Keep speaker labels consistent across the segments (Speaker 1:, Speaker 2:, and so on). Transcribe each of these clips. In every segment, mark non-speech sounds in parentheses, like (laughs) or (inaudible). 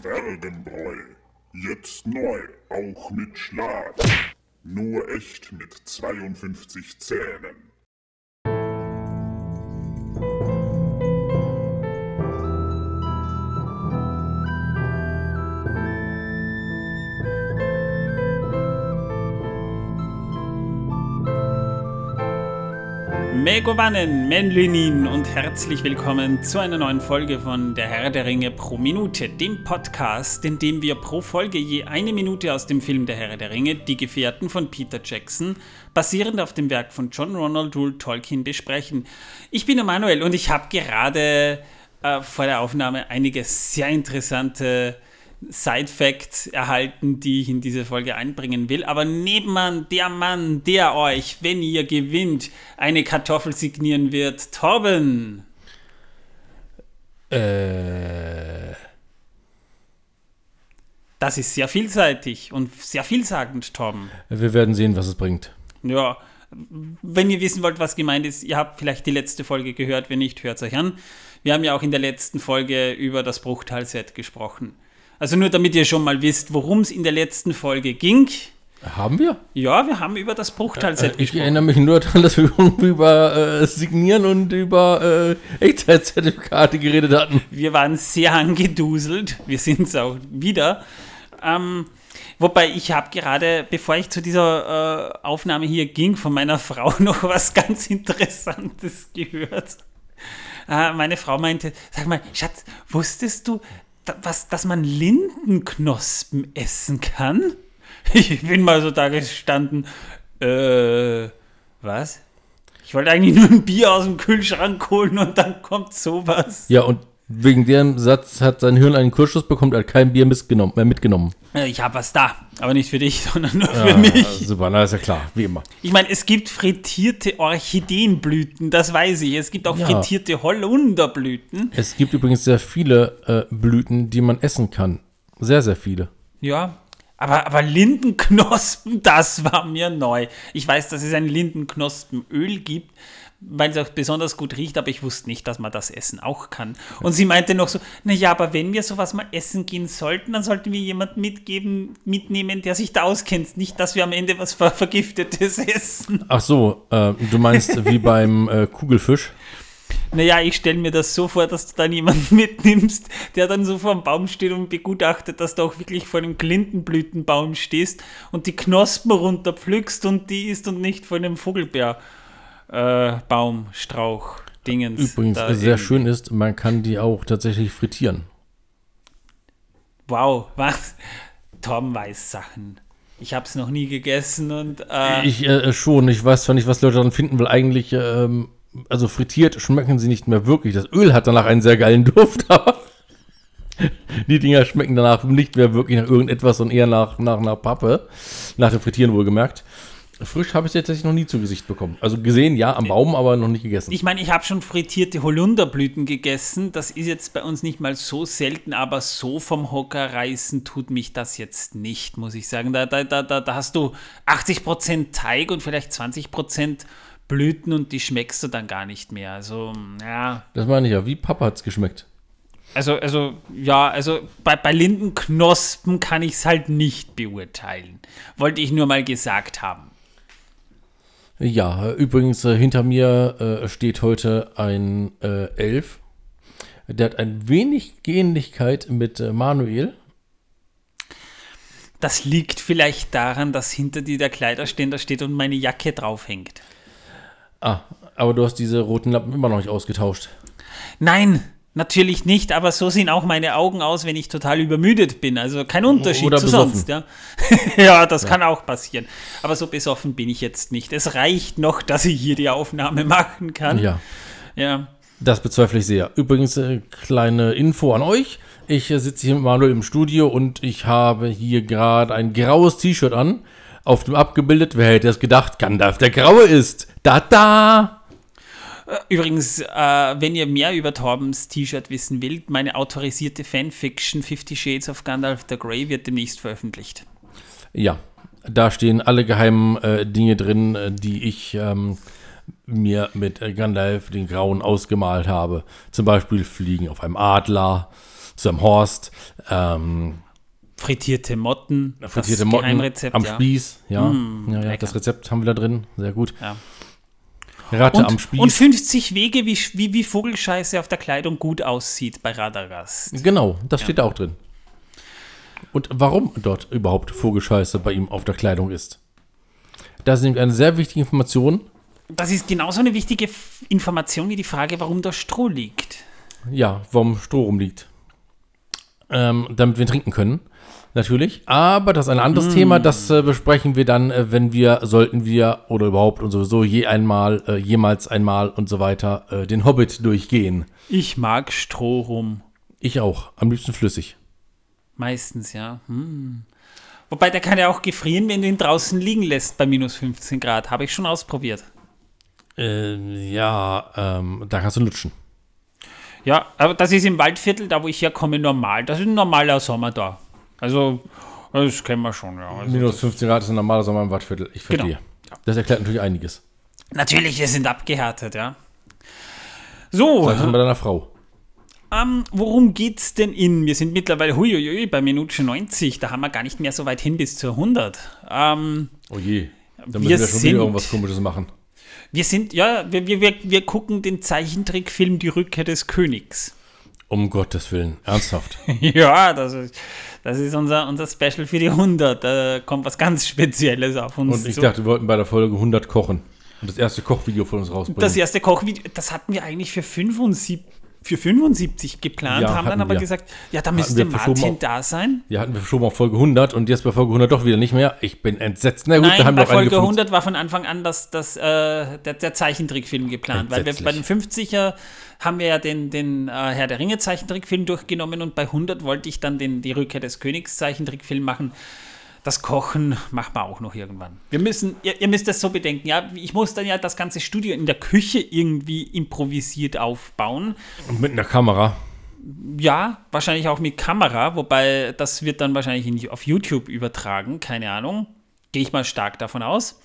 Speaker 1: Zwergenbräu. Jetzt neu, auch mit Schlag. Nur echt mit 52 Zähnen.
Speaker 2: Megovanen, Menlinin und herzlich willkommen zu einer neuen Folge von Der Herr der Ringe pro Minute, dem Podcast, in dem wir pro Folge je eine Minute aus dem Film Der Herr der Ringe, Die Gefährten von Peter Jackson, basierend auf dem Werk von John Ronald Rule Tolkien besprechen. Ich bin Emanuel und ich habe gerade äh, vor der Aufnahme einige sehr interessante Side-Facts erhalten, die ich in diese Folge einbringen will. Aber nebenan der Mann, der euch, wenn ihr gewinnt, eine Kartoffel signieren wird, Torben.
Speaker 3: Äh.
Speaker 2: Das ist sehr vielseitig und sehr vielsagend, Torben.
Speaker 3: Wir werden sehen, was es bringt.
Speaker 2: Ja, wenn ihr wissen wollt, was gemeint ist, ihr habt vielleicht die letzte Folge gehört, wenn nicht, hört es euch an. Wir haben ja auch in der letzten Folge über das Bruchteil-Set gesprochen. Also nur damit ihr schon mal wisst, worum es in der letzten Folge ging.
Speaker 3: Haben wir?
Speaker 2: Ja, wir haben über das Bruchteil-Set
Speaker 3: äh, Ich erinnere mich nur daran, dass wir (laughs) über äh, Signieren und über äh, Echtzeitzertifikate geredet hatten.
Speaker 2: Wir waren sehr angeduselt. Wir sind es auch wieder. Ähm, wobei ich habe gerade, bevor ich zu dieser äh, Aufnahme hier ging, von meiner (laughs) Frau noch was ganz Interessantes gehört. Äh, meine Frau meinte, sag mal, Schatz, wusstest du, was, dass man Lindenknospen essen kann? (laughs) Ich bin mal so da gestanden. Äh, was? Ich wollte eigentlich nur ein Bier aus dem Kühlschrank holen und dann kommt sowas.
Speaker 3: Ja, und wegen dem Satz hat sein Hirn einen Kursschuss bekommen, er hat kein Bier mitgenommen. Äh, mitgenommen.
Speaker 2: Ich habe was da, aber nicht für dich, (laughs) sondern nur für mich.
Speaker 3: Super, na ist ja klar, wie immer.
Speaker 2: Ich meine, es gibt frittierte Orchideenblüten, das weiß ich. Es gibt auch
Speaker 3: Ja.
Speaker 2: frittierte Holunderblüten.
Speaker 3: Es gibt übrigens sehr viele äh, Blüten, die man essen kann. Sehr, sehr viele.
Speaker 2: Ja, aber, aber Lindenknospen, (laughs) das war mir neu. Ich weiß, dass es ein Lindenknospenöl gibt, weil es auch besonders gut riecht, aber ich wusste nicht, dass man das essen auch kann. Und sie meinte noch so, naja, aber wenn wir sowas mal essen gehen sollten, dann sollten wir jemanden mitgeben, mitnehmen, der sich da auskennt. Nicht, dass wir am Ende was Ver Vergiftetes (laughs) essen.
Speaker 3: Ach so, äh, du meinst wie beim äh, Kugelfisch?
Speaker 2: Naja, ich stelle mir das so vor, dass du dann jemanden (laughs) mitnimmst, der dann so vor dem Baum steht und begutachtet, dass du auch wirklich vor einem Glindenblütenbaum stehst und die Knospen runterpflückst und die isst und nicht vor einem Vogelbeer. Äh, Baum, Strauch, Dingens.
Speaker 3: Übrigens, sehr
Speaker 2: eben.
Speaker 3: schön ist, man kann die auch tatsächlich frittieren.
Speaker 2: Wow, (laughs) was? Tom weiß Sachen. Ich habe es noch nie gegessen und äh,
Speaker 3: Ich äh, schon, ich weiß zwar nicht, was Leute daran finden, weil eigentlich, ähm, also frittiert schmecken sie nicht mehr wirklich. Das Öl hat danach einen sehr geilen (laughs) Duft, aber die Dinger schmecken danach nicht mehr wirklich nach irgendetwas, sondern eher nach, nach, nach Pappe. Nach dem Frittieren wohlgemerkt. Frisch habe ich es tatsächlich noch nie zu Gesicht bekommen. Also gesehen, ja, am Baum, aber noch nicht gegessen.
Speaker 2: Ich meine, ich habe schon frittierte Holunderblüten gegessen. Das ist jetzt bei uns nicht mal so selten, aber so vom Hocker reißen tut mich das jetzt nicht, muss ich sagen. Da, da, da, da, hast du 80% Teig und vielleicht 20% Blüten und die schmeckst du dann gar nicht mehr. Also, ja.
Speaker 3: das meine ich ja. Wie Papa hat es geschmeckt.
Speaker 2: Also, also, ja, also bei, bei Lindenknospen kann ich es halt nicht beurteilen. Wollte ich nur mal gesagt haben.
Speaker 3: Ja, übrigens, äh, hinter mir äh, steht heute ein äh, Elf. Der hat ein wenig Ähnlichkeit mit äh, Manuel.
Speaker 2: Das liegt vielleicht daran, dass hinter dir der Kleiderständer steht und meine Jacke draufhängt.
Speaker 3: Ah, aber du hast diese roten Lappen immer noch nicht ausgetauscht.
Speaker 2: Nein, natürlich nicht, aber so sehen auch meine Augen aus, wenn ich total übermüdet bin. Also kein Unterschied
Speaker 3: Oder
Speaker 2: zu
Speaker 3: besoffen.
Speaker 2: sonst. Ja, (laughs) ja das kann auch passieren. Aber so besoffen bin ich jetzt nicht. Es reicht noch, dass ich hier die Aufnahme machen kann.
Speaker 3: Ja,
Speaker 2: ja.
Speaker 3: das bezweifle ich sehr. Übrigens, äh, kleine Info an euch. Ich äh, sitze hier mit Manuel im Studio und ich habe hier gerade ein graues T-Shirt an. Auf dem abgebildet, wer hätte es gedacht, Gandalf der Graue ist. Da da!
Speaker 2: Übrigens, äh, wenn ihr mehr über Torbens T-Shirt wissen wollt, meine autorisierte Fanfiction Fifty Shades of Gandalf the Grey wird demnächst veröffentlicht.
Speaker 3: Ja, da stehen alle geheimen äh, Dinge drin, äh, die ich ähm, mir mit Gandalf den Grauen ausgemalt habe. Zum Beispiel Fliegen auf einem Adler, zu einem Horst, ähm,
Speaker 2: Frittierte Motten.
Speaker 3: frittierte
Speaker 2: das
Speaker 3: Motten am
Speaker 2: ja.
Speaker 3: Spieß. Ja,
Speaker 2: Mm,
Speaker 3: ja, ja das Rezept haben wir da drin. Sehr gut.
Speaker 2: Ja.
Speaker 3: Ratte am
Speaker 2: Und,
Speaker 3: Spieß.
Speaker 2: und 50 Wege, wie, wie, wie Vogelscheiße auf der Kleidung gut aussieht bei Radagast.
Speaker 3: Genau, das steht da auch drin. Und warum dort überhaupt Vogelscheiße bei ihm auf der Kleidung ist. Das ist nämlich eine sehr wichtige Information.
Speaker 2: Das ist genauso eine wichtige Information wie die Frage, warum da Stroh liegt.
Speaker 3: Ja, warum Stroh rumliegt. Ähm, damit wir trinken können, natürlich. Aber das ist ein anderes Thema, das äh, besprechen wir dann, äh, wenn wir, sollten wir oder überhaupt und sowieso je einmal, äh, jemals einmal und so weiter äh, den Hobbit durchgehen.
Speaker 2: Ich mag Stroh rum.
Speaker 3: Ich auch, am liebsten flüssig.
Speaker 2: Meistens, ja. Hm. Wobei, der kann ja auch gefrieren, wenn du ihn draußen liegen lässt bei minus 15 Grad. Habe ich schon ausprobiert.
Speaker 3: Äh, ja, ähm, da kannst du lutschen.
Speaker 2: Ja, aber das ist im Waldviertel, da wo ich herkomme, normal. Das ist ein normaler Sommer da. Also, das kennen wir schon, ja. Also,
Speaker 3: Minus 15 Grad ist ein normaler Sommer im Wattviertel. Ich verstehe.
Speaker 2: Genau.
Speaker 3: Das erklärt natürlich einiges.
Speaker 2: natürlich, wir sind abgehärtet, ja. So,
Speaker 3: Sag bei deiner Frau.
Speaker 2: ähm, worum geht's denn in? Wir sind mittlerweile huiuiui, bei Minute 90. Da haben wir gar nicht mehr so weit hin bis zur 100. Ähm,
Speaker 3: Oh je. Da
Speaker 2: Wir
Speaker 3: müssen wir schon
Speaker 2: sind-
Speaker 3: wieder irgendwas komisches machen.
Speaker 2: wir sind, ja, wir, wir, wir, wir gucken den Zeichentrickfilm Die Rückkehr des Königs.
Speaker 3: Um Gottes Willen. Ernsthaft. (laughs)
Speaker 2: Ja, das ist, das ist unser, unser Special für die 100. Da kommt was ganz Spezielles auf uns
Speaker 3: Und ich
Speaker 2: zu.
Speaker 3: dachte, wir wollten bei der Folge 100 kochen. Und das erste Kochvideo von uns rausbringen.
Speaker 2: das erste Kochvideo, das hatten wir eigentlich für 75, für 75 geplant,
Speaker 3: Ja,
Speaker 2: haben dann aber
Speaker 3: wir.
Speaker 2: gesagt, ja, da müsste Martin
Speaker 3: auf-
Speaker 2: da sein.
Speaker 3: ja, hatten wir schon mal Folge 100 und jetzt bei Folge 100 doch wieder nicht mehr. Ich bin entsetzt. Na gut,
Speaker 2: Nein,
Speaker 3: da haben
Speaker 2: bei Folge
Speaker 3: gefunden.
Speaker 2: 100 war von Anfang an das, das, äh, der, der Zeichentrickfilm geplant, weil wir bei den 50er haben wir ja den, den äh, Herr der Ringe Zeichentrickfilm durchgenommen und bei 100 wollte ich dann den, die Rückkehr des Königs Zeichentrickfilm machen. Das Kochen machen wir auch noch irgendwann. Wir müssen, ihr, ihr müsst das so bedenken, ja, ich muss dann ja das ganze Studio in der Küche irgendwie improvisiert aufbauen.
Speaker 3: Und mit einer Kamera.
Speaker 2: Ja, wahrscheinlich auch mit Kamera, wobei das wird dann wahrscheinlich in, auf YouTube übertragen, keine Ahnung. Gehe ich mal stark davon aus.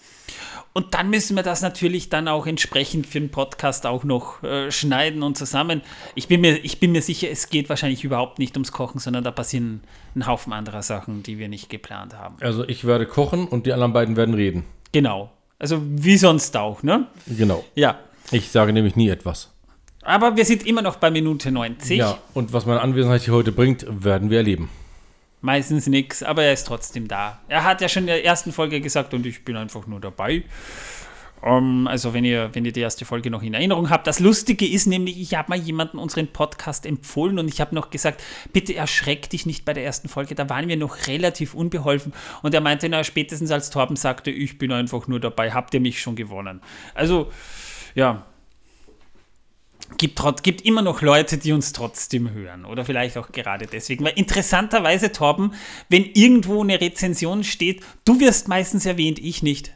Speaker 2: Und dann müssen wir das natürlich dann auch entsprechend für den Podcast auch noch äh, schneiden und zusammen. Ich bin, mir, ich bin mir sicher, es geht wahrscheinlich überhaupt nicht ums Kochen, sondern da passieren ein Haufen anderer Sachen, die wir nicht geplant haben.
Speaker 3: Also ich werde kochen und die anderen beiden werden reden.
Speaker 2: Genau. Also wie sonst auch, ne?
Speaker 3: Genau.
Speaker 2: Ja.
Speaker 3: Ich sage nämlich nie etwas.
Speaker 2: Aber wir sind immer noch bei Minute 90.
Speaker 3: Ja, und was meine Anwesenheit hier heute bringt, werden wir erleben.
Speaker 2: Meistens nix, aber er ist trotzdem da. Er hat ja schon in der ersten Folge gesagt und ich bin einfach nur dabei. Ähm, also wenn ihr, wenn ihr die erste Folge noch in Erinnerung habt. Das Lustige ist nämlich, ich habe mal jemanden unseren Podcast empfohlen und ich habe noch gesagt, bitte erschreck dich nicht bei der ersten Folge. Da waren wir noch relativ unbeholfen und er meinte, na spätestens als Torben sagte, ich bin einfach nur dabei, habt ihr mich schon gewonnen. Also ja, gibt, gibt immer noch Leute, die uns trotzdem hören. Oder vielleicht auch gerade deswegen. Weil interessanterweise, Torben, wenn irgendwo eine Rezension steht, du wirst meistens erwähnt, ich nicht.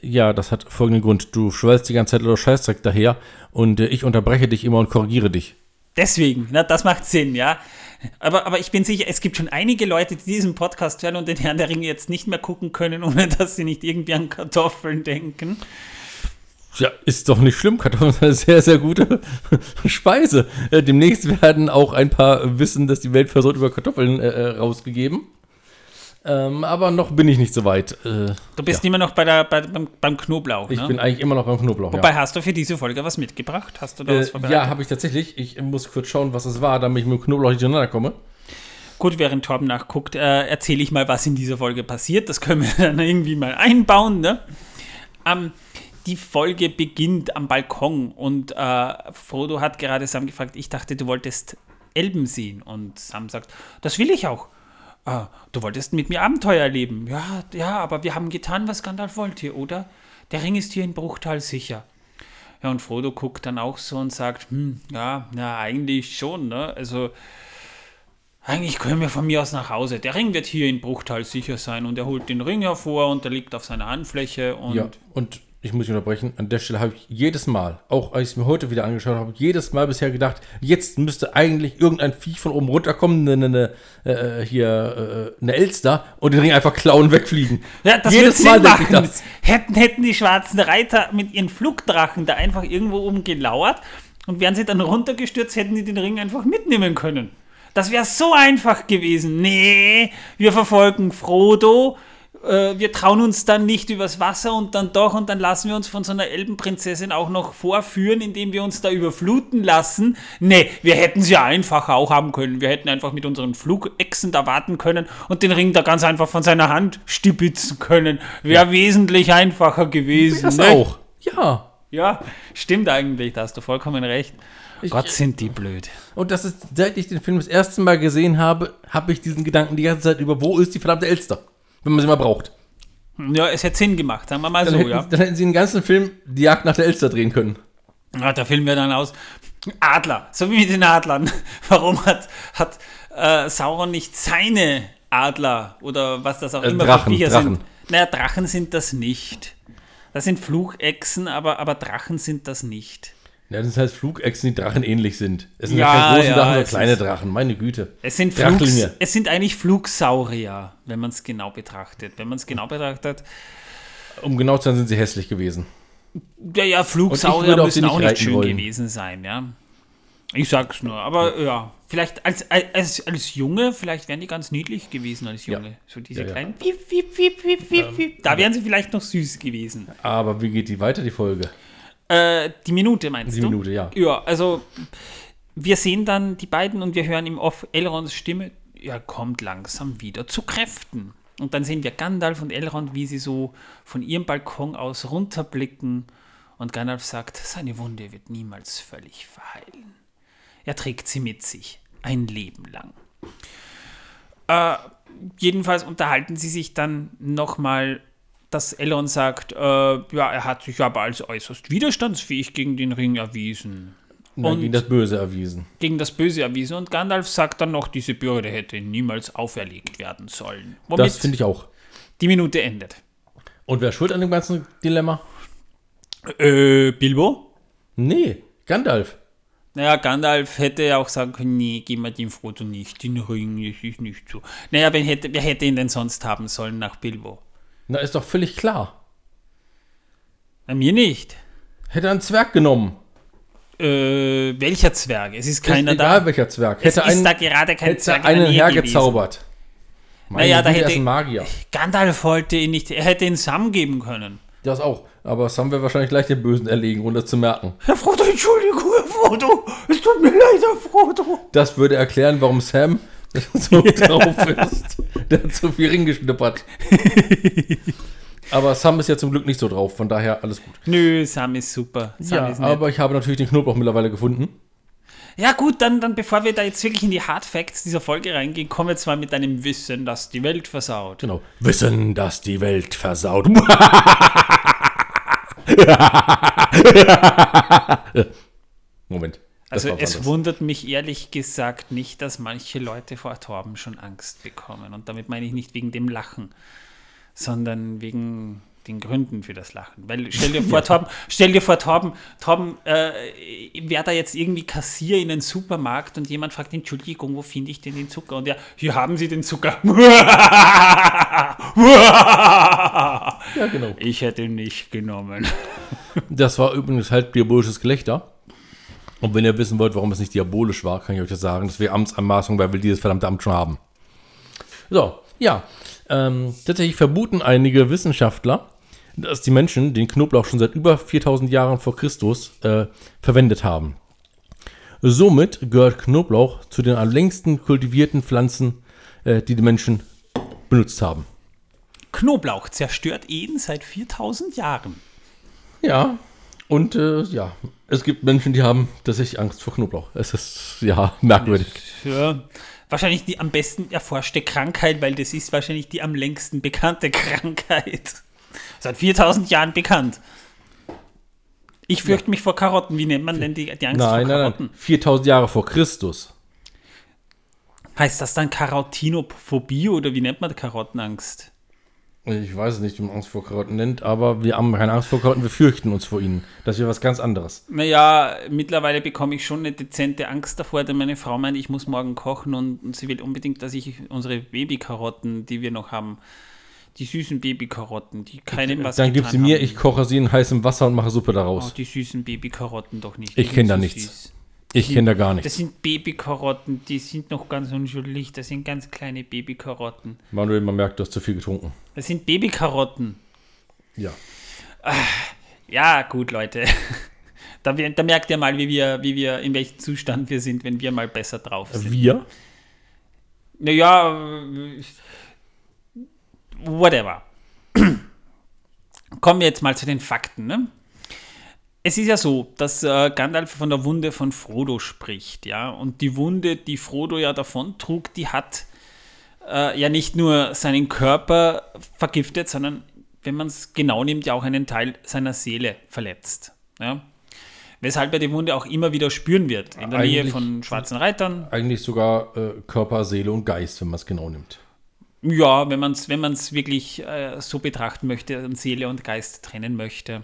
Speaker 3: Ja, das hat folgenden Grund. Du schwellst die ganze Zeit oder Scheißdreck daher und äh, ich unterbreche dich immer und korrigiere dich.
Speaker 2: Deswegen, na, das macht Sinn, ja. Aber, aber ich bin sicher, es gibt schon einige Leute, die diesen Podcast hören und den Herrn der Ringe jetzt nicht mehr gucken können, (laughs) ohne dass sie nicht irgendwie an Kartoffeln denken.
Speaker 3: Ja, ist doch nicht schlimm. Kartoffeln sind eine sehr, sehr gute (laughs) Speise. Äh, demnächst werden auch ein paar wissen, dass die Welt versorgt über Kartoffeln äh, äh, rausgegeben. Ähm, aber noch bin ich nicht so weit. Äh,
Speaker 2: Du bist immer noch bei der, bei, beim, beim Knoblauch,
Speaker 3: ich
Speaker 2: ne?
Speaker 3: bin eigentlich immer noch beim Knoblauch.
Speaker 2: Wobei,
Speaker 3: ja,
Speaker 2: hast du für diese Folge was mitgebracht? Hast du da was
Speaker 3: äh,
Speaker 2: vorbereitet?
Speaker 3: ja habe ich tatsächlich. Ich muss kurz schauen, was es war, damit ich mit dem Knoblauch nicht durcheinander komme.
Speaker 2: Gut, während Torben nachguckt, äh, erzähle ich mal, was in dieser Folge passiert. Das können wir (laughs) dann irgendwie mal einbauen. Ne? Ähm, die Folge beginnt am Balkon und äh, Frodo hat gerade Sam gefragt, ich dachte, du wolltest Elben sehen. Und Sam sagt, das will ich auch. Ah, du wolltest mit mir Abenteuer erleben. Ja, ja, aber wir haben getan, was Gandalf wollte, oder? Der Ring ist hier in Bruchtal sicher. Ja, und Frodo guckt dann auch so und sagt, hm, ja, na, eigentlich schon, ne? Also, eigentlich können wir von mir aus nach Hause. Der Ring wird hier in Bruchtal sicher sein und er holt den Ring hervor und der liegt auf seiner Handfläche und
Speaker 3: Ja, und ich muss mich unterbrechen. An der Stelle habe ich jedes Mal, auch als ich es mir heute wieder angeschaut habe, jedes Mal bisher gedacht, jetzt müsste eigentlich irgendein Viech von oben runterkommen, eine, eine, äh, hier, äh, eine Elster und den Ring einfach klauen wegfliegen.
Speaker 2: Ja, das
Speaker 3: jedes
Speaker 2: Sinn
Speaker 3: denke ich das.
Speaker 2: Hätten, hätten die schwarzen Reiter mit ihren Flugdrachen da einfach irgendwo oben gelauert und wären sie dann runtergestürzt, hätten die den Ring einfach mitnehmen können. Das wäre so einfach gewesen. Nee, wir verfolgen Frodo. Äh, Wir trauen uns dann nicht übers Wasser und dann doch und dann lassen wir uns von so einer Elbenprinzessin auch noch vorführen, indem wir uns da überfluten lassen. Nee, wir hätten es ja einfacher auch haben können. Wir hätten einfach mit unseren Flugechsen da warten können und den Ring da ganz einfach von seiner Hand stibitzen können. Wäre wesentlich einfacher gewesen.
Speaker 3: Das
Speaker 2: ne?
Speaker 3: auch. Ja.
Speaker 2: Ja, stimmt eigentlich, da hast du vollkommen recht. Gott, sind die blöd.
Speaker 3: Und das ist, seit ich den Film das erste Mal gesehen habe, habe ich diesen Gedanken die ganze Zeit über, wo ist die verdammte Elster? Wenn man sie mal braucht.
Speaker 2: Ja, es hätte Sinn gemacht, sagen wir mal
Speaker 3: Dann,
Speaker 2: so,
Speaker 3: hätten,
Speaker 2: ja.
Speaker 3: dann hätten sie den ganzen Film die Jagd nach der Elster drehen können.
Speaker 2: ja. Da filmen wir dann aus. Adler, so wie mit den Adlern. (laughs) Warum hat, hat äh, Sauron nicht seine Adler oder was das auch
Speaker 3: Äh,
Speaker 2: immer
Speaker 3: Drachen,
Speaker 2: für Viecher
Speaker 3: Drachen.
Speaker 2: sind? Naja, Drachen sind das nicht. Das sind Flugechsen, aber, aber Drachen sind das nicht.
Speaker 3: Ja, das heißt Flugechsen, die Drachen ähnlich sind. Es sind
Speaker 2: Ja,
Speaker 3: ja, keine großen
Speaker 2: ja,
Speaker 3: Drachen, sondern kleine Drachen. Meine Güte.
Speaker 2: Es sind, Flugs, es sind eigentlich Flugsaurier, wenn man es genau betrachtet. Wenn man es genau betrachtet,
Speaker 3: Um genau zu sein, sind sie hässlich gewesen.
Speaker 2: Ja, ja, Flugsaurier müssen
Speaker 3: nicht
Speaker 2: auch nicht schön
Speaker 3: wollen.
Speaker 2: gewesen sein, ja. Ich sag's nur, aber ja, vielleicht als, als, als Junge, vielleicht wären die ganz niedlich gewesen als
Speaker 3: Ja.
Speaker 2: Junge. So diese
Speaker 3: Ja, ja.
Speaker 2: kleinen piep, piep, piep, piep, piep. Da wären sie vielleicht noch süß gewesen.
Speaker 3: Aber wie geht die weiter, die Folge?
Speaker 2: Äh, die Minute meinst
Speaker 3: Die
Speaker 2: du?
Speaker 3: Minute, ja.
Speaker 2: Ja, also wir sehen dann die beiden und wir hören im Off Elrons Stimme, er kommt langsam wieder zu Kräften. Und dann sehen wir Gandalf und Elrond, wie sie so von ihrem Balkon aus runterblicken. Und Gandalf sagt, seine Wunde wird niemals völlig verheilen. Er trägt sie mit sich, ein Leben lang. Äh, jedenfalls unterhalten sie sich dann nochmal, dass Elrond sagt, äh, ja, er hat sich aber als äußerst widerstandsfähig gegen den Ring erwiesen.
Speaker 3: Nein,
Speaker 2: Und-
Speaker 3: gegen das Böse erwiesen.
Speaker 2: Gegen das Böse erwiesen. Und Gandalf sagt dann noch, diese Bürde hätte niemals auferlegt werden sollen.
Speaker 3: Das
Speaker 2: Womit
Speaker 3: finde ich auch.
Speaker 2: die Minute endet.
Speaker 3: Und wer ist schuld an dem ganzen Dilemma?
Speaker 2: Äh, Bilbo?
Speaker 3: Nee, Gandalf.
Speaker 2: Naja, Gandalf hätte ja auch sagen können, nee, gib mir den Frodo nicht, den Ring, das ist nicht so. Naja, wer hätte, wer hätte ihn denn sonst haben sollen nach Bilbo?
Speaker 3: Na, ist doch völlig klar.
Speaker 2: Bei mir nicht.
Speaker 3: Hätte er einen Zwerg genommen.
Speaker 2: Äh, welcher Zwerg? Es ist keiner
Speaker 3: ist egal
Speaker 2: da.
Speaker 3: welcher Zwerg.
Speaker 2: Es
Speaker 3: Hätte
Speaker 2: ist
Speaker 3: einen,
Speaker 2: da gerade kein
Speaker 3: hätte
Speaker 2: Zwerg
Speaker 3: einen hergezaubert. Meine
Speaker 2: Naja, da
Speaker 3: Güte, er
Speaker 2: hätte-
Speaker 3: ist ein Magier.
Speaker 2: Gandalf wollte ihn nicht, er hätte ihn Sam geben können.
Speaker 3: Das auch. Aber das haben wir wahrscheinlich gleich den Bösen erlegen, ohne das zu merken.
Speaker 2: Herr Frodo, Entschuldigung, Herr Frodo, es tut mir leid, Herr Frodo.
Speaker 3: Das würde erklären, warum Sam (laughs) so drauf ist. Der hat so viel Ring geschnippert. Aber Sam ist ja zum Glück nicht so drauf, von daher alles gut.
Speaker 2: Nö, Sam ist super. Sam
Speaker 3: Ja,
Speaker 2: ist
Speaker 3: aber ich habe natürlich den Knoblauch mittlerweile gefunden.
Speaker 2: Ja gut, dann, dann bevor wir da jetzt wirklich in die Hard Facts dieser Folge reingehen, kommen wir zwar mit einem Wissen, das die Welt versaut.
Speaker 3: Genau. Wissen, dass die Welt versaut. (laughs) Moment.
Speaker 2: Also es wundert mich ehrlich gesagt nicht, dass manche Leute vor Torben schon Angst bekommen. Und damit meine ich nicht wegen dem Lachen, sondern wegen den Gründen für das Lachen. Weil stell dir (laughs) vor, Torben, stell dir vor, Torben, Torben äh, wäre da jetzt irgendwie Kassier in einen Supermarkt und jemand fragt, Entschuldigung, wo finde ich denn den Zucker? Und ja, hier haben Sie den Zucker. (laughs)
Speaker 3: Ja, genau.
Speaker 2: Ich hätte ihn nicht genommen.
Speaker 3: Das war übrigens halt diabolisches Gelächter. Und wenn ihr wissen wollt, warum es nicht diabolisch war, kann ich euch das sagen. Das wäre Amtsanmaßung, weil wir dieses verdammte Amt schon haben. So, ja. Ähm, tatsächlich vermuten einige Wissenschaftler, dass die Menschen den Knoblauch schon seit über 4000 Jahren vor Christus äh, verwendet haben. Somit gehört Knoblauch zu den am längsten kultivierten Pflanzen, äh, die die Menschen benutzt haben.
Speaker 2: Knoblauch zerstört Eden seit 4000 Jahren.
Speaker 3: Ja, und äh, ja, es gibt Menschen, die haben tatsächlich Angst vor Knoblauch. Es ist, ja, merkwürdig.
Speaker 2: Ja, wahrscheinlich die am besten erforschte Krankheit, weil das ist wahrscheinlich die am längsten bekannte (laughs) Krankheit. Seit 4000 Jahren bekannt. Ich fürchte mich vor Karotten. Wie nennt man denn die, die Angst
Speaker 3: Nein,
Speaker 2: vor
Speaker 3: nein,
Speaker 2: Karotten?
Speaker 3: nein. 4000 Jahre vor Christus.
Speaker 2: Heißt das dann Karotinophobie oder wie nennt man Karottenangst?
Speaker 3: Ich weiß nicht, wie man Angst vor Karotten nennt, aber wir haben keine Angst vor Karotten, wir fürchten uns vor ihnen. Das wäre was ganz anderes.
Speaker 2: Naja, mittlerweile bekomme ich schon eine dezente Angst davor, denn meine Frau meint, ich muss morgen kochen und, sie will unbedingt, dass ich unsere Babykarotten, die wir noch haben, die süßen Babykarotten, die keinem was
Speaker 3: Dann gib sie mir,
Speaker 2: haben.
Speaker 3: ich koche sie in heißem Wasser und mache Suppe
Speaker 2: Oh,
Speaker 3: daraus.
Speaker 2: die süßen Babykarotten doch nicht.
Speaker 3: Ich
Speaker 2: Die
Speaker 3: kenn
Speaker 2: sind
Speaker 3: da nichts.
Speaker 2: süß.
Speaker 3: Ich kenne da gar
Speaker 2: Das
Speaker 3: nichts.
Speaker 2: sind Babykarotten, die sind noch ganz unschuldig. Das sind ganz kleine Babykarotten.
Speaker 3: Manuel, man merkt, du hast zu viel getrunken.
Speaker 2: Das sind Babykarotten.
Speaker 3: Ja.
Speaker 2: Ja, gut, Leute. (laughs) Da, da merkt ihr mal, wie wir, wie wir, in welchem Zustand wir sind, wenn wir mal besser drauf sind.
Speaker 3: Wir?
Speaker 2: Naja, whatever. (clears throat) Kommen wir jetzt mal zu den Fakten. Ne? Es ist ja so, dass äh, Gandalf von der Wunde von Frodo spricht, ja. Und die Wunde, die Frodo ja davon trug, die hat äh, ja nicht nur seinen Körper vergiftet, sondern, wenn man es genau nimmt, ja auch einen Teil seiner Seele verletzt. Ja? Weshalb er die Wunde auch immer wieder spüren wird. In der Nähe
Speaker 3: Eigentlich-
Speaker 2: von schwarzen Reitern,
Speaker 3: Eigentlich sogar äh, Körper, Seele und Geist, wenn man es genau nimmt.
Speaker 2: Ja, wenn man es wenn man's wirklich äh, so betrachten möchte und Seele und Geist trennen möchte.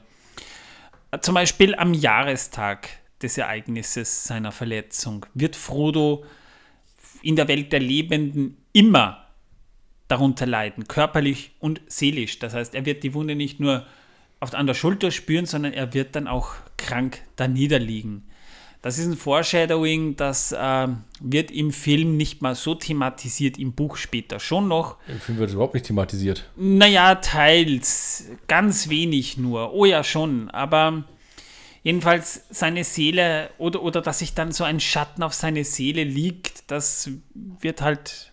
Speaker 2: Zum Beispiel am Jahrestag des Ereignisses seiner Verletzung wird Frodo in der Welt der Lebenden immer darunter leiden, körperlich und seelisch. Das heißt, er wird die Wunde nicht nur auf, an der Schulter spüren, sondern er wird dann auch krank da niederliegen. Das ist ein Foreshadowing, das ähm, wird im Film nicht mal so thematisiert, im Buch später schon noch.
Speaker 3: Im Film wird es überhaupt nicht thematisiert.
Speaker 2: Naja, teils, ganz wenig nur. Oh ja, schon, aber jedenfalls seine Seele oder, oder dass sich dann so ein Schatten auf seine Seele liegt, das wird halt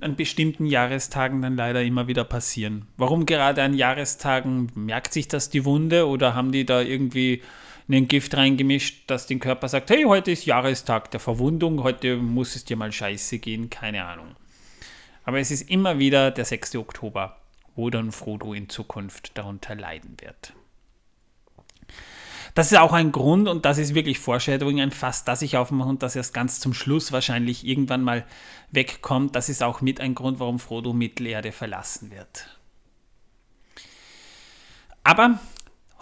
Speaker 2: an bestimmten Jahrestagen dann leider immer wieder passieren. Warum gerade an Jahrestagen? Merkt sich das die Wunde oder haben die da irgendwie ein Gift reingemischt, dass den Körper sagt, hey, heute ist Jahrestag der Verwundung, heute muss es dir mal scheiße gehen, keine Ahnung. Aber es ist immer wieder der 6. Oktober, wo dann Frodo in Zukunft darunter leiden wird. Das ist auch ein Grund und das ist wirklich Foreshadowing, ein Fass, das ich aufmache und das erst ganz zum Schluss wahrscheinlich irgendwann mal wegkommt. Das ist auch mit ein Grund, warum Frodo Mittelerde verlassen wird. Aber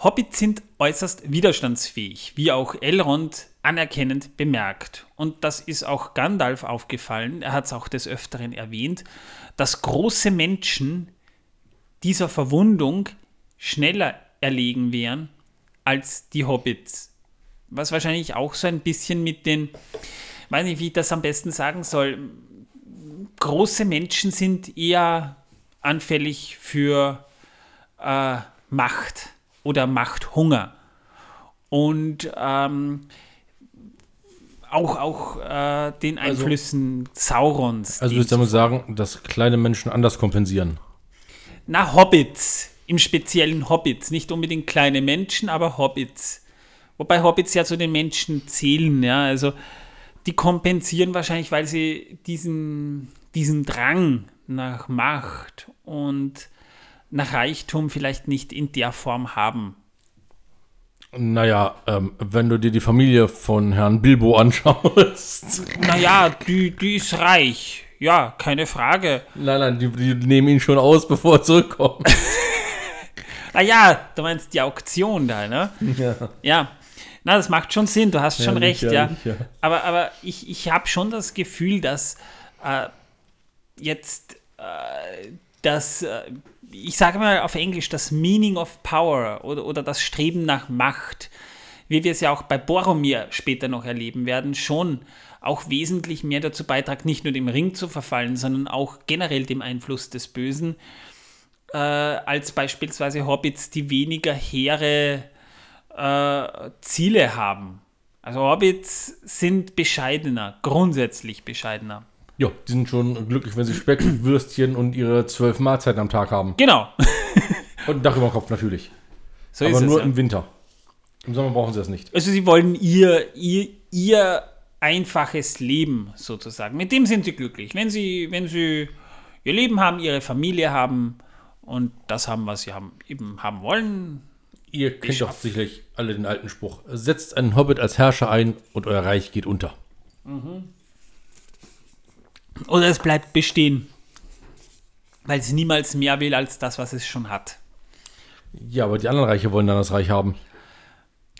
Speaker 2: Hobbits sind äußerst widerstandsfähig, wie auch Elrond anerkennend bemerkt. Und das ist auch Gandalf aufgefallen, er hat es auch des Öfteren erwähnt, dass große Menschen dieser Verwundung schneller erlegen wären als die Hobbits. Was wahrscheinlich auch so ein bisschen mit den, weiß nicht, wie ich das am besten sagen soll, große Menschen sind eher anfällig für äh, Macht oder Machthunger. Und ähm, auch, auch äh, den Einflüssen Saurons.
Speaker 3: Also würdest du damit sagen, dass kleine Menschen anders kompensieren?
Speaker 2: na, Hobbits. Im speziellen Hobbits. Nicht unbedingt kleine Menschen, aber Hobbits. Wobei Hobbits ja zu den Menschen zählen, ja. Also die kompensieren wahrscheinlich, weil sie diesen, diesen Drang nach Macht und nach Reichtum vielleicht nicht in der Form haben.
Speaker 3: Naja, ähm, wenn du dir die Familie von Herrn Bilbo (laughs) anschaust.
Speaker 2: Naja, die, die ist reich. Ja, keine Frage.
Speaker 3: Nein, nein, die, die nehmen ihn schon aus, (laughs) bevor er zurückkommt. (laughs)
Speaker 2: Naja, du meinst die Auktion da, ne?
Speaker 3: ja.
Speaker 2: Ja. Na, das macht schon Sinn, du hast schon
Speaker 3: Herrlich,
Speaker 2: recht, ja.
Speaker 3: ja.
Speaker 2: Aber, aber ich, ich habe schon das Gefühl, dass äh, jetzt äh, das, äh, ich sage mal auf Englisch, das Meaning of Power oder, oder das Streben nach Macht, wie wir es ja auch bei Boromir später noch erleben werden, schon auch wesentlich mehr dazu beiträgt, nicht nur dem Ring zu verfallen, sondern auch generell dem Einfluss des Bösen, äh, als beispielsweise Hobbits, die weniger hehre äh, Ziele haben. Also Hobbits sind bescheidener, grundsätzlich bescheidener.
Speaker 3: Ja, die sind schon glücklich, wenn sie Speck, Würstchen und ihre zwölf Mahlzeiten am Tag haben.
Speaker 2: Genau. (laughs)
Speaker 3: Und ein Dach über dem Kopf natürlich.
Speaker 2: So
Speaker 3: Aber nur
Speaker 2: es. Ja.
Speaker 3: im Winter. Im Sommer brauchen sie das nicht.
Speaker 2: Also sie wollen ihr, ihr, ihr einfaches Leben sozusagen. Mit dem sind sie glücklich. Wenn sie, wenn sie ihr Leben haben, ihre Familie haben und das haben, was sie haben, eben haben wollen.
Speaker 3: Ihr kennt doch sicherlich alle den alten Spruch. Setzt einen Hobbit als Herrscher ein und euer Reich geht unter.
Speaker 2: Oder es bleibt bestehen. Weil es niemals mehr will als das, was es schon hat.
Speaker 3: Ja, aber die anderen Reiche wollen dann das Reich haben.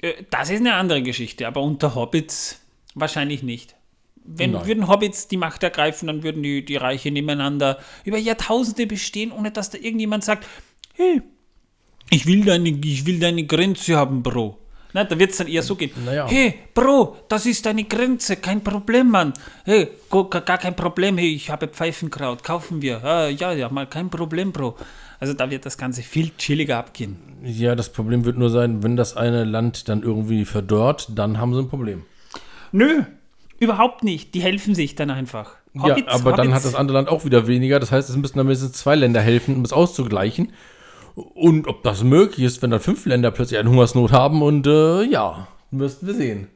Speaker 2: Äh, Das ist eine andere Geschichte, aber unter Hobbits wahrscheinlich nicht. Wenn
Speaker 3: Nein.
Speaker 2: würden Hobbits die Macht ergreifen, dann würden die, die Reiche nebeneinander über Jahrtausende bestehen, ohne dass da irgendjemand sagt, hey, ich will deine, ich will deine Grenze haben, Bro. Na, da wird es dann eher so gehen.
Speaker 3: Naja.
Speaker 2: Hey, Bro, das ist deine Grenze, kein Problem, Mann. Hey, go, gar, kein Problem, hey, ich habe Pfeifenkraut, kaufen wir. Ah, ja, ja, mal kein Problem, Bro. Also da wird das Ganze viel chilliger abgehen.
Speaker 3: Ja, das Problem wird nur sein, wenn das eine Land dann irgendwie verdorrt, dann haben sie ein Problem.
Speaker 2: Nö, überhaupt nicht. Die helfen sich dann einfach.
Speaker 3: ja, aber dann
Speaker 2: Hobbits.
Speaker 3: hat das andere Land auch wieder weniger. Das heißt, es müssen dann mindestens zwei Länder helfen, um es auszugleichen. Und ob das möglich ist, wenn dann fünf Länder plötzlich eine Hungersnot haben und äh, ja, müssten wir sehen.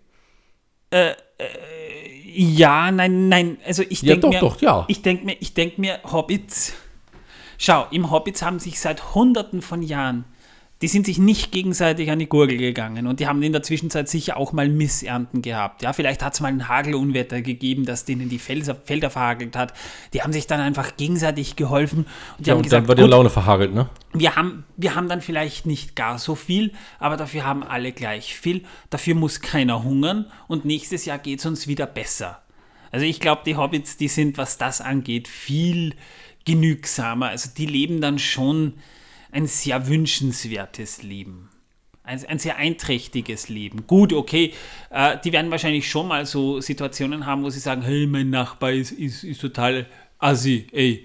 Speaker 2: Ja, nein, nein. Also ich
Speaker 3: Ja,
Speaker 2: denke
Speaker 3: doch,
Speaker 2: mir,
Speaker 3: doch, ja.
Speaker 2: Ich denke mir, ich denk mir, Hobbits. Schau, im Hobbits haben sich seit Hunderten von Jahren, die sind sich nicht gegenseitig an die Gurgel gegangen und die haben in der Zwischenzeit sicher auch mal Missernten gehabt. Ja, vielleicht hat es mal ein Hagelunwetter gegeben, das denen die Felser, Felder verhagelt hat. Die haben sich dann einfach gegenseitig geholfen und die
Speaker 3: Ja,
Speaker 2: haben
Speaker 3: und
Speaker 2: gesagt,
Speaker 3: dann war die Laune verhagelt, ne?
Speaker 2: wir haben, wir haben dann vielleicht nicht gar so viel, aber dafür haben alle gleich viel. Dafür muss keiner hungern und nächstes Jahr geht es uns wieder besser. Also ich glaube, die Hobbits, die sind, was das angeht, viel genügsamer. Also die leben dann schon ein sehr wünschenswertes Leben. Ein, ein sehr einträchtiges Leben. Gut, okay, äh, die werden wahrscheinlich schon mal so Situationen haben, wo sie sagen, hey, mein Nachbar ist, ist, ist total assi, ey,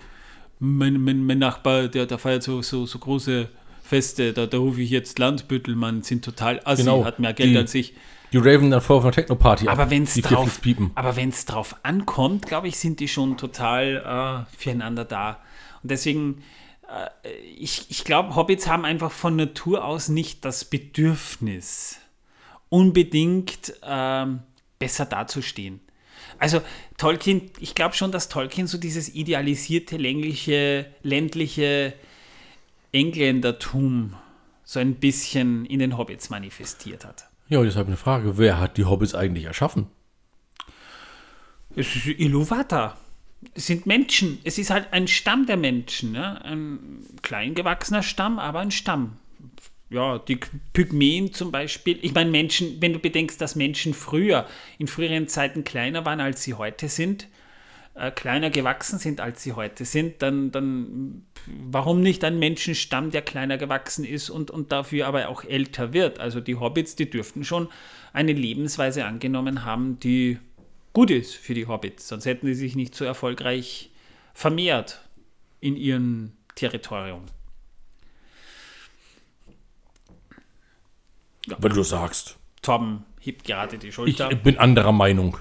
Speaker 2: mein, mein, mein Nachbar, der, der feiert so, so, so große Feste, da, da rufe ich jetzt Landbüttelmann, sind total assi,
Speaker 3: Genau,
Speaker 2: hat mehr Geld
Speaker 3: die-
Speaker 2: als ich.
Speaker 3: Die Raven dann vor auf einer Techno-Party. ab,
Speaker 2: Aber wenn es drauf, aber wenn's drauf ankommt, glaube ich, sind die schon total äh, füreinander da. Und deswegen, ich, ich glaube, Hobbits haben einfach von Natur aus nicht das Bedürfnis, unbedingt ähm, besser dazustehen. Also Tolkien, ich glaube schon, dass Tolkien so dieses idealisierte, längliche, ländliche Engländertum so ein bisschen in den Hobbits manifestiert hat.
Speaker 3: Ja, und ich eine Frage. Wer hat die Hobbits eigentlich erschaffen?
Speaker 2: Es ist Iluvatar. Es sind Menschen. Es ist halt ein Stamm der Menschen. Ne? Ein klein gewachsener Stamm, aber ein Stamm. Ja, die Pygmäen zum Beispiel. Ich meine, Menschen, wenn du bedenkst, dass Menschen früher, in früheren Zeiten kleiner waren, als sie heute sind, äh, kleiner gewachsen sind, als sie heute sind, dann, dann warum nicht ein Menschenstamm, der kleiner gewachsen ist und, und dafür aber auch älter wird? Also die Hobbits, die dürften schon eine Lebensweise angenommen haben, die gut ist für die Hobbits. Sonst hätten sie sich nicht so erfolgreich vermehrt in ihrem Territorium.
Speaker 3: Wenn du sagst.
Speaker 2: Torben hebt gerade die
Speaker 3: Ich
Speaker 2: Schulter.
Speaker 3: bin anderer Meinung.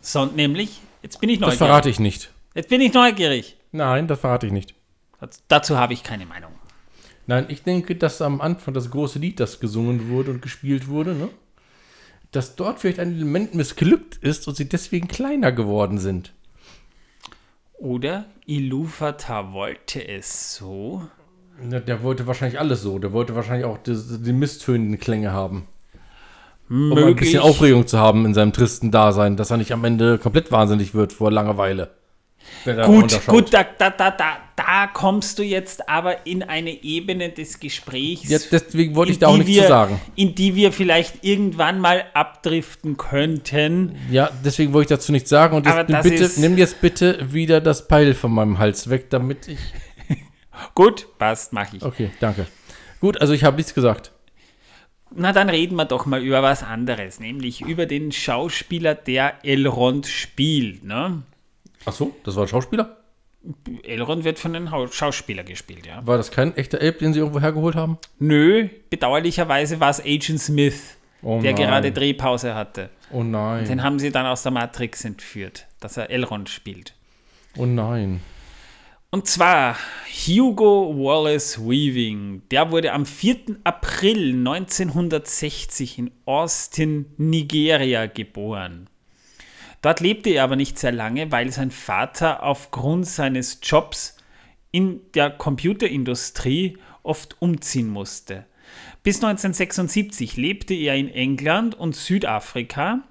Speaker 2: so, nämlich, jetzt bin ich
Speaker 3: Das
Speaker 2: neugierig.
Speaker 3: verrate ich nicht.
Speaker 2: Jetzt bin ich neugierig.
Speaker 3: Nein, das verrate ich nicht.
Speaker 2: Das, dazu habe ich keine Meinung.
Speaker 3: Nein, ich denke, dass am Anfang das große Lied, das gesungen wurde und gespielt wurde, ne? Dass dort vielleicht ein Element missglückt ist und sie deswegen kleiner geworden sind.
Speaker 2: Oder Iluvatar wollte es so.
Speaker 3: Ja, der wollte wahrscheinlich alles so. Der wollte wahrscheinlich auch die, die misstönenden Klänge haben. Um ein
Speaker 2: Möglich.
Speaker 3: bisschen Aufregung zu haben in seinem tristen Dasein, dass er nicht am Ende komplett wahnsinnig wird vor Langeweile.
Speaker 2: Gut, gut, da, da, da, da, da kommst du jetzt aber in eine Ebene des Gesprächs.
Speaker 3: Ja, deswegen wollte ich
Speaker 2: in
Speaker 3: da auch
Speaker 2: die
Speaker 3: nichts
Speaker 2: wir,
Speaker 3: zu sagen.
Speaker 2: In die wir vielleicht irgendwann mal abdriften könnten.
Speaker 3: Ja, deswegen wollte ich dazu nichts sagen. Und jetzt, bitte, nimm jetzt bitte wieder das Peil von meinem Hals weg, damit ich. (laughs)
Speaker 2: Gut, passt, mache ich.
Speaker 3: Okay, danke. Gut, also ich habe nichts gesagt.
Speaker 2: Na, dann reden wir doch mal über was anderes, nämlich über den Schauspieler, der Elrond spielt. Ne?
Speaker 3: Ach so, das war ein Schauspieler?
Speaker 2: Elrond wird von einem Hau- Schauspieler gespielt, ja.
Speaker 3: War das kein echter Elb, den sie irgendwo hergeholt haben?
Speaker 2: Nö, bedauerlicherweise war es Agent Smith,
Speaker 3: Oh
Speaker 2: der gerade Drehpause hatte.
Speaker 3: Oh nein.
Speaker 2: Den haben sie dann aus der Matrix entführt, dass er Elrond spielt.
Speaker 3: Oh nein.
Speaker 2: Und zwar Hugo Wallace Weaving. Der wurde am 4. April 1960 in Austin, Nigeria geboren. Dort lebte er aber nicht sehr lange, weil sein Vater aufgrund seines Jobs in der Computerindustrie oft umziehen musste. Bis 1976 lebte er in England und Südafrika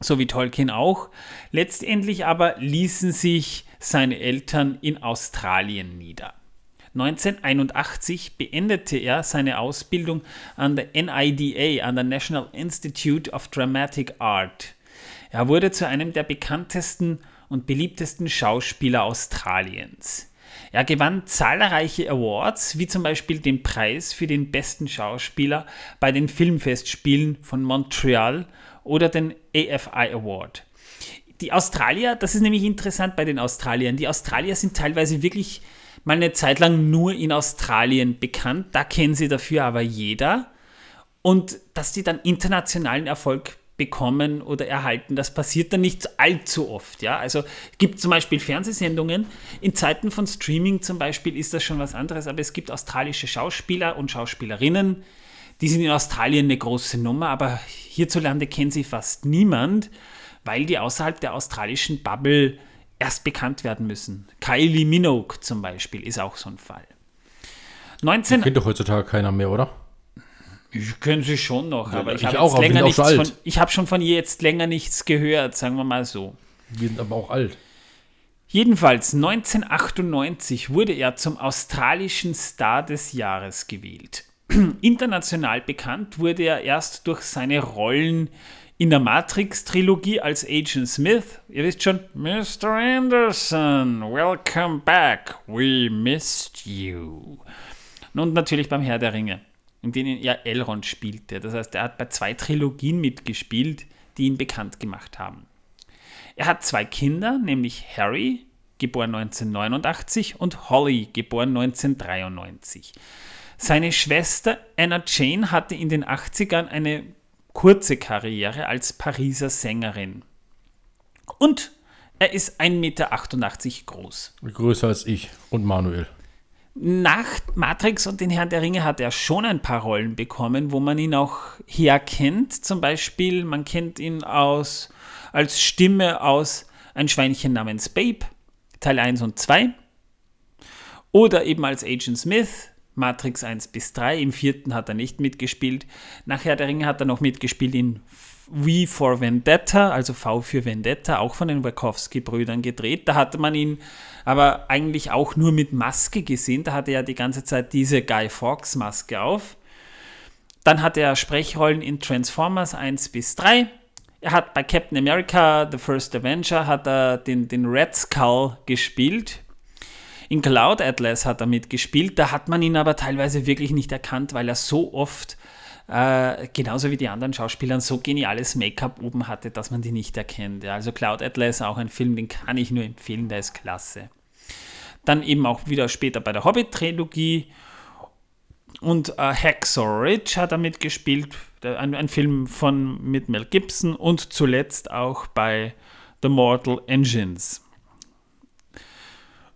Speaker 2: so wie Tolkien auch. Letztendlich aber ließen sich seine Eltern in Australien nieder. 1981 beendete er seine Ausbildung an der NIDA, an der National Institute of Dramatic Art. Er wurde zu einem der bekanntesten und beliebtesten Schauspieler Australiens. Er gewann zahlreiche Awards, wie zum Beispiel den Preis für den besten Schauspieler bei den Filmfestspielen von Montreal oder den AFI Award. Die Australier, das ist nämlich interessant bei den Australiern, die Australier sind teilweise wirklich mal eine Zeit lang nur in Australien bekannt, da kennen sie dafür aber jeder. Und dass die dann internationalen Erfolg bekommen oder erhalten. Das passiert dann nicht allzu oft. Ja? Also gibt zum Beispiel Fernsehsendungen. In Zeiten von Streaming zum Beispiel ist das schon was anderes, aber es gibt australische Schauspieler und Schauspielerinnen, die sind in Australien eine große Nummer, aber hierzulande kennt sie fast niemand, weil die außerhalb der australischen Bubble erst bekannt werden müssen. Kylie Minogue zum Beispiel ist auch so ein Fall.
Speaker 3: 19 kennt doch heutzutage keiner mehr, oder?
Speaker 2: Ich kenne sie schon noch, aber ich,
Speaker 3: ich
Speaker 2: habe
Speaker 3: auch,
Speaker 2: länger nichts von, ich habe schon von ihr jetzt länger nichts gehört, sagen wir mal so.
Speaker 3: Wir sind aber auch alt.
Speaker 2: Jedenfalls 1998 wurde er zum australischen Star des Jahres gewählt. (clears throat) International bekannt wurde er erst durch seine Rollen in der Matrix-Trilogie als Agent Smith. Ihr wisst schon, Mr. Anderson, welcome back, we missed you. Und natürlich beim Herr der Ringe in denen er Elrond spielte. Das heißt, er hat bei zwei Trilogien mitgespielt, die ihn bekannt gemacht haben. Er hat zwei Kinder, nämlich Harry, geboren 1989, und Holly, geboren 1993. Seine Schwester Anna Jane hatte in den 80ern eine kurze Karriere als Pariser Sängerin. Und er ist 1,88 Meter groß.
Speaker 3: Größer als ich und Manuel
Speaker 2: nach Matrix und den Herrn der Ringe hat er schon ein paar Rollen bekommen, wo man ihn auch herkennt. Zum Beispiel, man kennt ihn aus, als Stimme aus Ein Schweinchen namens Babe, Teil 1 und 2. Oder eben als Agent Smith, Matrix 1 bis 3. Im vierten hat er nicht mitgespielt. Nach Herr der Ringe hat er noch mitgespielt in V for Vendetta, also V für Vendetta, auch von den Wachowski-Brüdern gedreht. Da hatte man ihn aber eigentlich auch nur mit Maske gesehen. Da hatte er die ganze Zeit diese Guy Fawkes-Maske auf. Dann hat er Sprechrollen in Transformers 1 bis 3. Er hat bei Captain America, The First Avenger, hat er den, den Red Skull gespielt. In Cloud Atlas hat er mitgespielt. Da hat man ihn aber teilweise wirklich nicht erkannt, weil er so oft äh, genauso wie die anderen Schauspieler so geniales Make-up oben hatte, dass man die nicht erkennt. Ja. Also Cloud Atlas, auch ein Film, den kann ich nur empfehlen, der ist klasse. Dann eben auch wieder später bei der Hobbit-Trilogie und äh, Hacksaw Ridge hat er mitgespielt, ein, ein, Film von, mit Mel Gibson und zuletzt auch bei The Mortal Engines.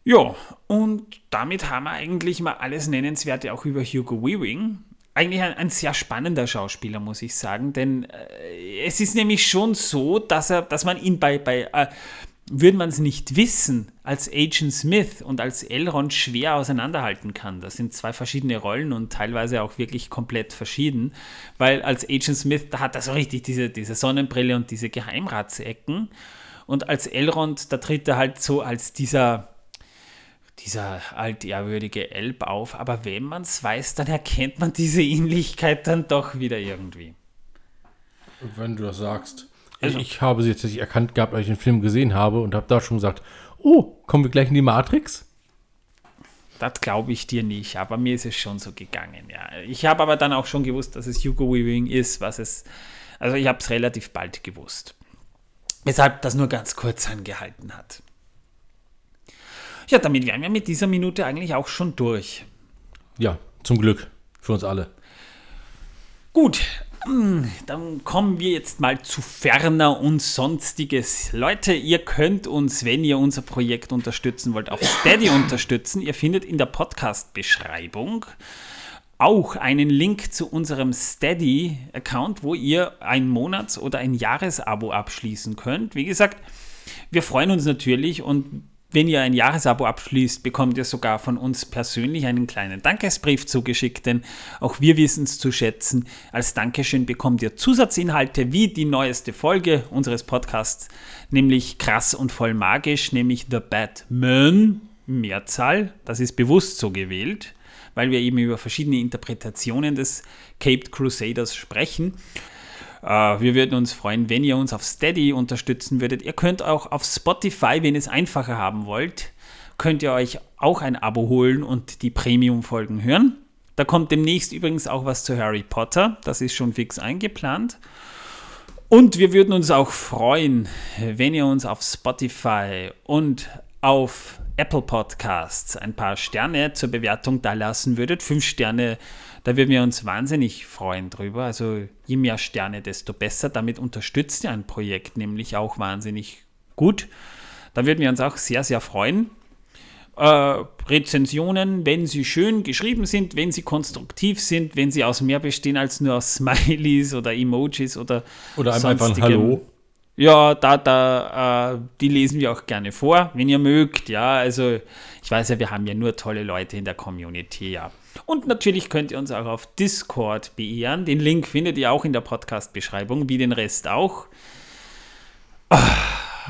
Speaker 2: Ja, und damit haben wir eigentlich mal alles Nennenswerte auch über Hugo Weaving eigentlich ein, ein, sehr spannender Schauspieler, muss ich sagen. Denn äh, es ist nämlich schon so, dass er, dass man ihn bei, bei äh, würde man es nicht wissen, als Agent Smith und als Elrond schwer auseinanderhalten kann. Das sind zwei verschiedene Rollen und teilweise auch wirklich komplett verschieden. Weil als Agent Smith, da hat er so richtig diese, diese Sonnenbrille und diese Geheimratsecken. Und als Elrond, da tritt er halt so als dieser dieser altehrwürdige Elb auf, aber wenn man es weiß, dann erkennt man diese Ähnlichkeit dann doch wieder irgendwie.
Speaker 3: Wenn du das sagst. Also, ich habe sie jetzt nicht erkannt gehabt, als ich den Film gesehen habe und habe da schon gesagt, oh, kommen wir gleich in die Matrix?
Speaker 2: Das glaube ich dir nicht, aber mir ist es schon so gegangen, ja. Ich habe aber dann auch schon gewusst, dass es Hugo Weaving ist, was es, also ich habe es relativ bald gewusst. Weshalb das nur ganz kurz angehalten hat. Ja, damit wären wir mit dieser Minute eigentlich auch schon durch.
Speaker 3: Ja, zum Glück. Für uns alle.
Speaker 2: Gut, hm, dann kommen wir jetzt mal zu Ferner und Sonstiges. Leute, ihr könnt uns, wenn ihr unser Projekt unterstützen wollt, auf Steady unterstützen. Ihr findet in der Podcast-Beschreibung auch einen Link zu unserem Steady-Account, wo ihr ein Monats- oder ein Jahresabo abschließen könnt. Wie gesagt, wir freuen uns natürlich und wenn ihr ein Jahresabo abschließt, bekommt ihr sogar von uns persönlich einen kleinen Dankesbrief zugeschickt, denn auch wir wissen es zu schätzen. Als Dankeschön bekommt ihr Zusatzinhalte wie die neueste Folge unseres Podcasts, nämlich krass und voll magisch, nämlich The Batman, Mehrzahl. Das ist bewusst so gewählt, weil wir eben über verschiedene Interpretationen des Caped Crusaders sprechen. Uh, wir würden uns freuen, wenn ihr uns auf Steady unterstützen würdet. Ihr könnt auch auf Spotify, wenn ihr es einfacher haben wollt, könnt ihr euch auch ein Abo holen und die Premium-Folgen hören. Da kommt demnächst übrigens auch was zu Harry Potter. Das ist schon fix eingeplant. Und wir würden uns auch freuen, wenn ihr uns auf Spotify und auf Apple Podcasts ein paar Sterne zur Bewertung da lassen würdet. Fünf Sterne, da würden wir uns wahnsinnig freuen drüber. Also je mehr Sterne, desto besser. Damit unterstützt ihr ein Projekt nämlich auch wahnsinnig gut. Da würden wir uns auch sehr, sehr freuen. Äh, Rezensionen, wenn sie schön geschrieben sind, wenn sie konstruktiv sind, wenn sie aus mehr bestehen als nur aus Smileys oder Emojis oder
Speaker 3: Oder einfach ein. Hallo.
Speaker 2: Ja, da, da, äh, die lesen wir auch gerne vor, wenn ihr mögt, ja. Also, ich weiß ja, wir haben ja nur tolle Leute in der Community, ja. Und natürlich könnt ihr uns auch auf Discord beehren. Den Link findet ihr auch in der Podcast-Beschreibung, wie den Rest auch.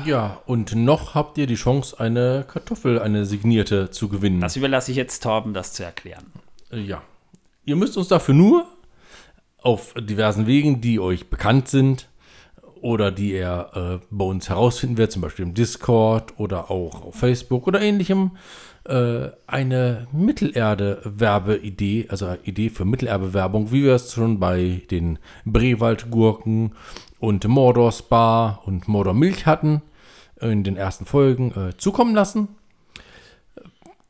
Speaker 3: Ja, und noch habt ihr die Chance, eine Kartoffel, eine signierte zu gewinnen.
Speaker 2: Das überlasse ich jetzt Torben, das zu erklären.
Speaker 3: Ja. Ihr müsst uns dafür nur auf diversen Wegen, die euch bekannt sind oder die ihr äh, bei uns herausfinden werdet, zum Beispiel im Discord oder auch auf Facebook oder ähnlichem, äh, eine Mittelerde-Werbeidee, also eine Idee für Mittelerbe-Werbung, wie wir es schon bei den Brewald-Gurken und Mordor Spa und Mordor Milch hatten, in den ersten Folgen äh, zukommen lassen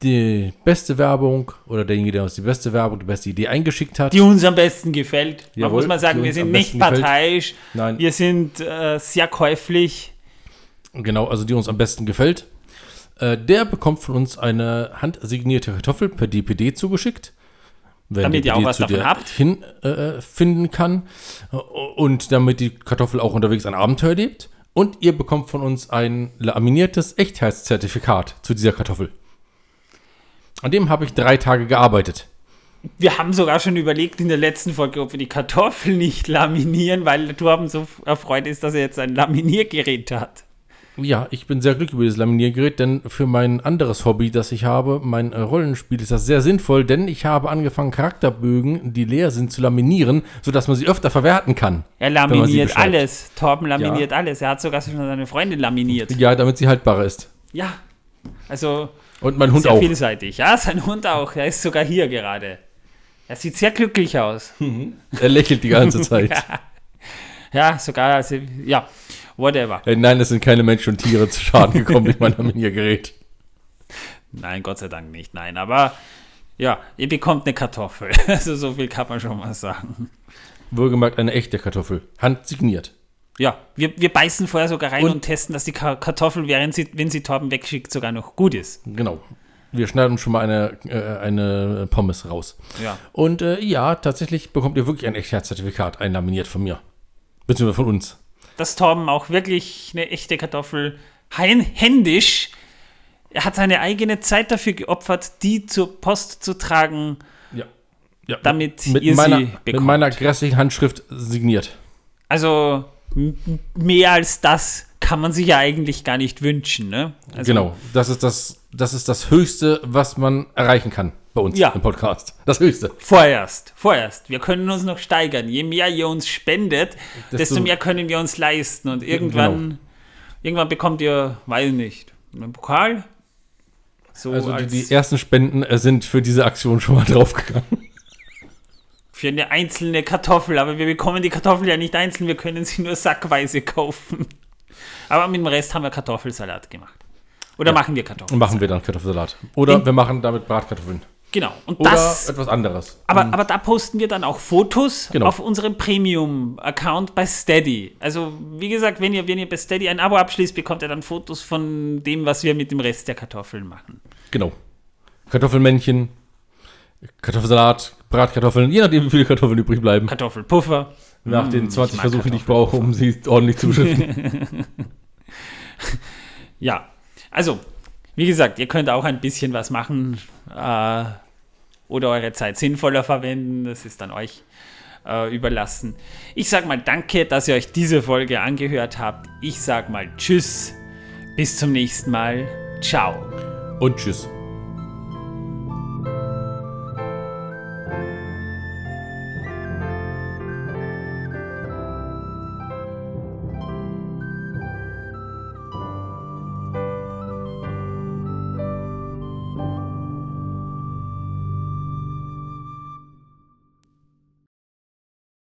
Speaker 3: die beste Werbung oder derjenige, der uns die beste Werbung, die beste Idee eingeschickt hat.
Speaker 2: Die uns am besten gefällt. Man
Speaker 3: Jawohl,
Speaker 2: muss mal sagen, wir sind nicht
Speaker 3: gefällt.
Speaker 2: parteiisch.
Speaker 3: Nein.
Speaker 2: Wir sind äh, sehr käuflich.
Speaker 3: Genau, also die uns am besten gefällt. Äh, der bekommt von uns eine handsignierte Kartoffel per DPD zugeschickt. Wenn
Speaker 2: Damit ihr auch was
Speaker 3: zu
Speaker 2: davon habt.
Speaker 3: Hin, äh, finden kann. Und damit die Kartoffel auch unterwegs ein Abenteuer lebt. Und ihr bekommt von uns ein laminiertes Echtheitszertifikat zu dieser Kartoffel. An dem habe ich drei Tage gearbeitet.
Speaker 2: Wir haben sogar schon überlegt in der letzten Folge, ob wir die Kartoffel nicht laminieren, weil Torben so erfreut ist, dass er jetzt ein Laminiergerät hat.
Speaker 3: Ja, ich bin sehr glücklich über dieses Laminiergerät, denn für mein anderes Hobby, das ich habe, mein äh, Rollenspiel, ist das sehr sinnvoll, denn ich habe angefangen, Charakterbögen, die leer sind, zu laminieren, sodass man sie öfter verwerten kann.
Speaker 2: Er laminiert alles. Torben laminiert alles. Er hat sogar schon seine Freundin laminiert.
Speaker 3: Ja, damit sie haltbarer ist.
Speaker 2: Ja. Also
Speaker 3: Und mein Hund
Speaker 2: sehr
Speaker 3: auch.
Speaker 2: vielseitig. Ja, sein Hund auch. Er ist sogar hier gerade. Er sieht sehr glücklich aus.
Speaker 3: Er lächelt die ganze (laughs) Zeit.
Speaker 2: Ja, sogar, also, ja, whatever.
Speaker 3: Äh, Nein, es sind keine Menschen und Tiere zu Schaden gekommen durch mein Laminiergerät. (laughs)
Speaker 2: Nein, Gott sei Dank nicht. Nein, aber ja, ihr bekommt eine Kartoffel. (laughs) Also so viel kann man schon mal sagen.
Speaker 3: Wohlgemerkt eine echte Kartoffel. Handsigniert.
Speaker 2: Ja, wir, wir beißen vorher sogar rein und,
Speaker 3: Und-
Speaker 2: testen, dass die Ka- Kartoffel, während sie, wenn sie Torben wegschickt, sogar noch gut ist.
Speaker 3: Genau. Wir schneiden schon mal eine, äh, eine Pommes raus.
Speaker 2: Ja.
Speaker 3: Und äh, ja, tatsächlich bekommt ihr wirklich ein Echtheitszertifikat einlaminiert von mir. Beziehungsweise von uns.
Speaker 2: Dass Torben auch wirklich eine echte Kartoffel hein, händisch, er hat seine eigene Zeit dafür geopfert, die zur Post zu tragen,
Speaker 3: Ja. ja.
Speaker 2: damit
Speaker 3: mit
Speaker 2: ihr
Speaker 3: meiner,
Speaker 2: sie
Speaker 3: mit
Speaker 2: bekommt.
Speaker 3: meiner grässlichen Handschrift signiert.
Speaker 2: Also mehr als das kann man sich ja eigentlich gar nicht wünschen, ne? Also,
Speaker 3: genau. Das ist das, das ist das Höchste, was man erreichen kann bei uns
Speaker 2: Ja.
Speaker 3: im Podcast. Das Höchste.
Speaker 2: Vorerst, vorerst. Wir können uns noch steigern. Je mehr ihr uns spendet, desto,
Speaker 3: Desto-
Speaker 2: mehr können wir uns leisten. Und irgendwann,
Speaker 3: Genau.
Speaker 2: irgendwann bekommt ihr, weiß nicht, einen Pokal. So
Speaker 3: Also die,
Speaker 2: als
Speaker 3: die ersten Spenden äh, sind für diese Aktion schon mal draufgegangen.
Speaker 2: Für eine einzelne Kartoffel. Aber wir bekommen die Kartoffel ja nicht einzeln, wir können sie nur sackweise kaufen. Aber mit dem Rest haben wir Kartoffelsalat gemacht. Oder machen wir Kartoffeln?
Speaker 3: machen wir dann Kartoffelsalat. Oder
Speaker 2: In-
Speaker 3: wir machen damit Bratkartoffeln.
Speaker 2: Genau. Und
Speaker 3: Oder
Speaker 2: das
Speaker 3: etwas anderes.
Speaker 2: Aber, aber da posten wir dann auch Fotos
Speaker 3: Genau.
Speaker 2: auf unserem Premium-Account bei Steady. Also, wie gesagt, wenn ihr, wenn ihr bei Steady ein Abo abschließt, bekommt ihr dann Fotos von dem, was wir mit dem Rest der Kartoffeln machen.
Speaker 3: Genau. Kartoffelmännchen, Kartoffelsalat, Bratkartoffeln, je nachdem, wie viele Kartoffeln übrig bleiben.
Speaker 2: Kartoffelpuffer.
Speaker 3: Nach den
Speaker 2: Mm,
Speaker 3: 20
Speaker 2: ich mag
Speaker 3: Versuchen, die ich brauche, um sie ordentlich zu beschriften. (laughs)
Speaker 2: Ja, also, wie gesagt, ihr könnt auch ein bisschen was machen äh, oder eure Zeit sinnvoller verwenden. Das ist dann euch äh, überlassen. Ich sag mal danke, dass ihr euch diese Folge angehört habt. Ich sag mal Tschüss. Bis zum nächsten Mal. Ciao.
Speaker 3: Und tschüss.